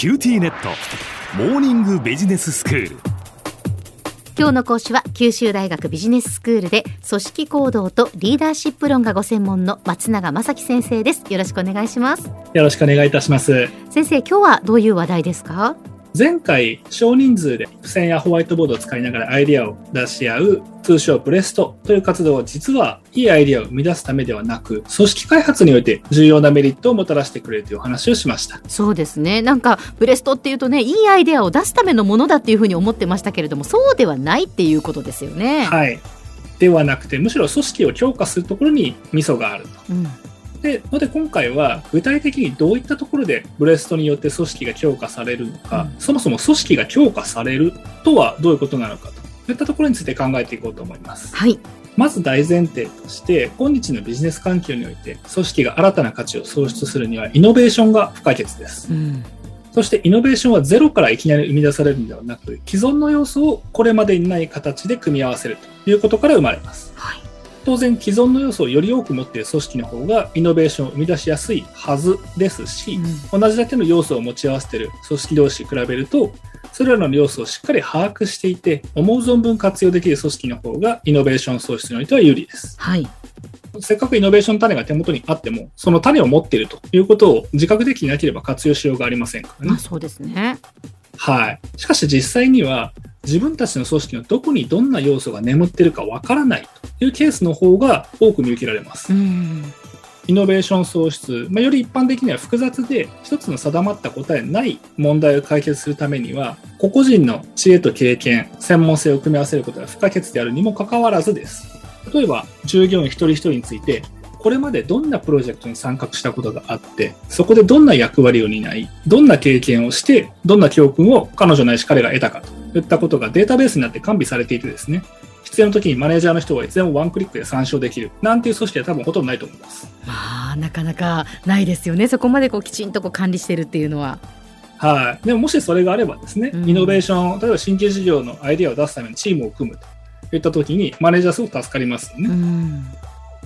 QTnet。モーニングビジネススクール。今日の講師は九州大学ビジネススクールで組織行動とリーダーシップ論がご専門の松永正樹先生です。よろしくお願いします。よろしくお願いいたします。先生今日はどういう話題ですか？前回少人数で付箋やホワイトボードを使いながらアイデアを出し合う通称ブレストという活動は実はいいアイデアを生み出すためではなく組織開発において重要なメリットをもたらしてくれるというお話をしました。そうですねなんかブレストっていうとねいいアイデアを出すためのものだっていうふうに思ってましたけれどもそうではないっていうことですよね。はい。ではなくてむしろ組織を強化するところにミソがあると、うんでので今回は具体的にどういったところでブレストによって組織が強化されるのか、うんそもそも組織が強化されるとはどういうことなのかといったところについて考えていこうと思います。はいまず大前提として今日のビジネス環境において組織が新たな価値を創出するにはイノベーションが不可欠です。うんそしてイノベーションはゼロからいきなり生み出されるのではなく既存の要素をこれまでにない形で組み合わせるということから生まれます。はい当然既存の要素をより多く持っている組織の方がイノベーションを生み出しやすいはずですし、同じだけの要素を持ち合わせている組織同士比べるとそれらの要素をしっかり把握していて思う存分活用できる組織の方がイノベーション創出においては有利です。はい。せっかくイノベーション種が手元にあってもその種を持っているということを自覚できなければ活用しようがありませんからね。まあそうですね。はい。しかし実際には自分たちの組織のどこにどんな要素が眠っているかわからないというケースの方が多く見受けられますう。んイノベーション創出、まあ、より一般的には複雑で一つの定まった答えない問題を解決するためには個々人の知恵と経験、専門性を組み合わせることが不可欠であるにもかかわらずです。例えば従業員一人一人についてこれまでどんなプロジェクトに参画したことがあって、そこでどんな役割を担い、どんな経験をして、どんな教訓を彼女ないし彼が得たかといったことがデータベースになって完備されていてですね、必要な時にマネージャーの人がいつでもワンクリックで参照できるなんていう組織は多分ほとんどないと思います。まあなかなかないですよねそこまでこうきちんとこう管理してるっていうのははい。でももしそれがあればですね、うんイノベーション、例えば新規事業のアイデアを出すためにチームを組むといった時にマネージャーすごく助かりますよね。うん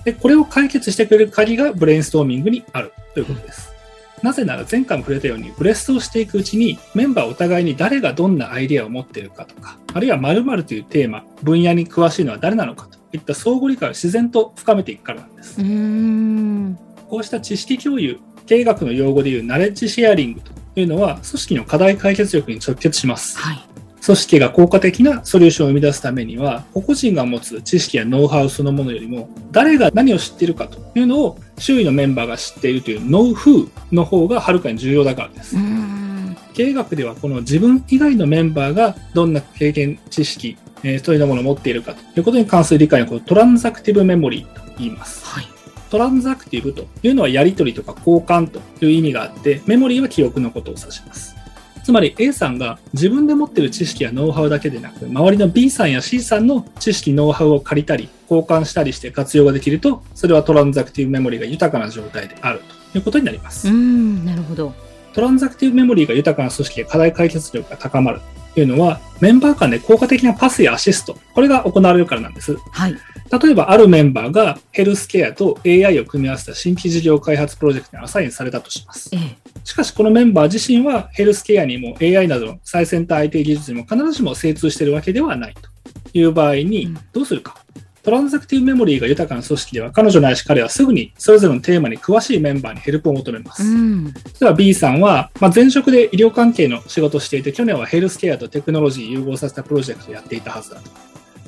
で、これを解決してくれる鍵がブレインストーミングにあるということです。なぜなら前回も触れたように、ブレストをしていくうちに、メンバーお互いに誰がどんなアイデアを持っているかとか、あるいは〇〇というテーマ、分野に詳しいのは誰なのかといった相互理解を自然と深めていくからなんです。うんこうした知識共有、経営学の用語でいうナレッジシェアリングというのは、組織の課題解決力に直結します。はい組織が効果的なソリューションを生み出すためには、個々人が持つ知識やノウハウそのものよりも、誰が何を知っているかというのを周囲のメンバーが知っているというノウフーの方がはるかに重要だからです。うん経営学ではこの自分以外のメンバーがどんな経験、知識、えーそういうものを持っているかということに関する理解のことをトランザクティブメモリーと言います。はいトランザクティブというのはやり取りとか交換という意味があって、メモリーは記憶のことを指します。つまり A さんが自分で持っている知識やノウハウだけでなく、周りの B さんや C さんの知識、ノウハウを借りたり、交換したりして活用ができると、それはトランザクティブメモリーが豊かな状態であるということになります。うんなるほどトランザクティブメモリーが豊かな組織で課題解決力が高まるというのは、メンバー間で効果的なパスやアシスト、これが行われるからなんです。はい例えば、あるメンバーがヘルスケアと AI を組み合わせた新規事業開発プロジェクトにアサインされたとします。ええしかし、このメンバー自身はヘルスケアにも AI などの最先端 IT 技術にも必ずしも精通しているわけではないという場合にうん、どうするか？トランザクティブメモリーが豊かな組織では、彼女ないし彼はすぐにそれぞれのテーマに詳しいメンバーにヘルプを求めます。うん例えば B さんは、まあ、前職で医療関係の仕事をしていて、去年はヘルスケアとテクノロジー融合させたプロジェクトをやっていたはずだと。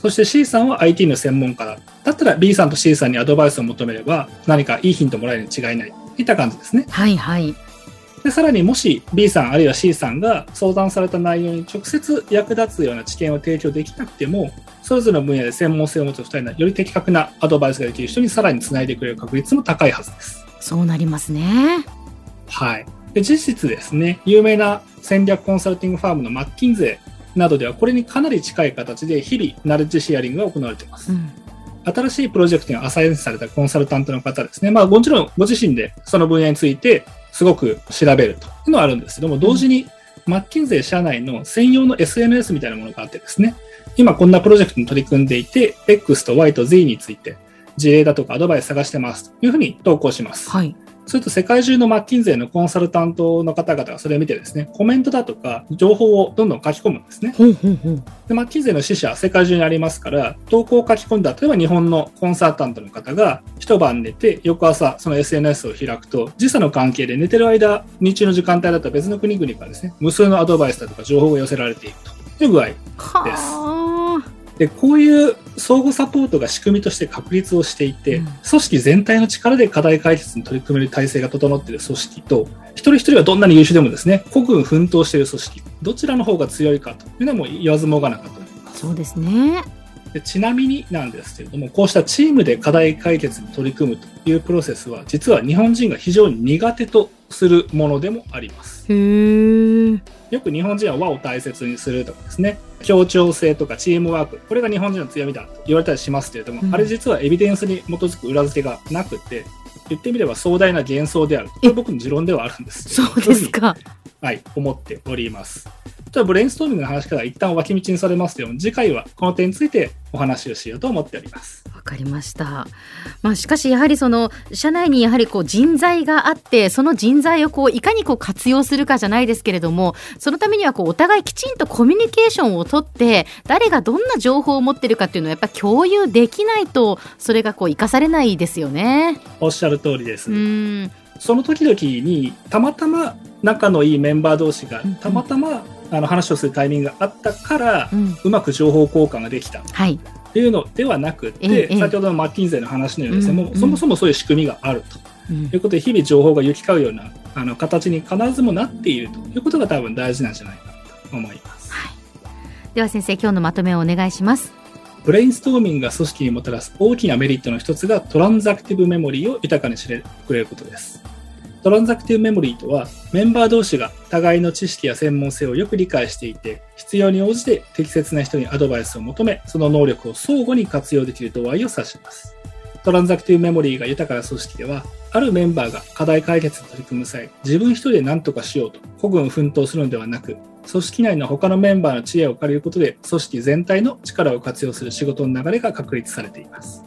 そして C さんは IT の専門家だ。だったら B さんと C さんにアドバイスを求めれば、何かいいヒントもらえるに違いない。いった感じですね。はいはいで、さらにもし B さんあるいは C さんが相談された内容に直接役立つような知見を提供できなくても、それぞれの分野で専門性を持つ2人のより的確なアドバイスができる人にさらにつないでくれる確率も高いはずです。そうなりますねはい。で、実質ですね、有名な戦略コンサルティングファームのマッキンゼーなどでは、これにかなり近い形で日々、ナレッジシェアリングが行われています。うん新しいプロジェクトにアサインされたコンサルタントの方ですね。まあ、もちろんご自身でその分野についてすごく調べるというのはあるんですけども、同時にマッキンゼー社内の専用の SNS みたいなものがあってですね、今こんなプロジェクトに取り組んでいて、X と Y と Z について事例だとかアドバイス探してますというふうに投稿します。はい。すると世界中のマッキンゼーのコンサルタントの方々がそれを見てですね、コメントだとか情報をどんどん書き込むんですね。で、マッキンゼーの支社は世界中にありますから、投稿を書き込んだ、例えば日本のコンサルタントの方が一晩寝て、翌朝その SNS を開くと、時差の関係で寝てる間、日中の時間帯だったら別の国々からですね、無数のアドバイスだとか情報が寄せられているという具合はあ。で、こういう相互サポートが仕組みとして確立をしていて、うん組織全体の力で課題解決に取り組める体制が整っている組織と、一人一人がどんなに優秀でもですね、孤軍奮闘している組織、どちらの方が強いかというのはもう言わずもがなかと思います。そうですね。でちなみになんですけれども、こうしたチームで課題解決に取り組むというプロセスは、実は日本人が非常に苦手とするものでもあります。よく日本人は和を大切にするとかですね、協調性とかチームワーク、これが日本人の強みだと言われたりしますけれども、うんあれ実はエビデンスに基づく裏付けがなくて、言ってみれば壮大な幻想である。これ僕の持論ではあるんですそうですか。はい、思っております。じゃあ、ブレインストーミングの話から一旦脇道にされますけども、次回はこの点についてお話をしようと思っております。わかりました。まあしかしやはりその社内にやはりこう人材があってその人材をこういかにこう活用するかじゃないですけれどもそのためにはこうお互いきちんとコミュニケーションをとって誰がどんな情報を持ってるかっていうのをやっぱ共有できないとそれがこう生かされないですよね。おっしゃる通りです。うんその時々にたまたま仲のいいメンバー同士がたまたまあの話をするタイミングがあったから、うまく情報交換ができたっはい。ていうのではなくて、先ほどのマッキンゼーの話のようにですね、うんもうそもそもそういう仕組みがあるとうんいうことで、日々情報が行き交うようなあの形に必ずもなっているということが多分大事なんじゃないかと思います。では先生今日のまとめをお願いします。ブレインストーミングが組織にもたらす大きなメリットの一つがトランザクティブメモリーを豊かにしてくれることです。トランザクティブメモリーとはメンバー同士が互いの知識や専門性をよく理解していて必要に応じて適切な人にアドバイスを求めその能力を相互に活用できる度合いを指します。トランザクティブメモリーが豊かな組織ではあるメンバーが課題解決に取り組む際自分一人で何とかしようと孤軍奮闘するのではなく組織内の他のメンバーの知恵を借りることで組織全体の力を活用する仕事の流れが確立されています。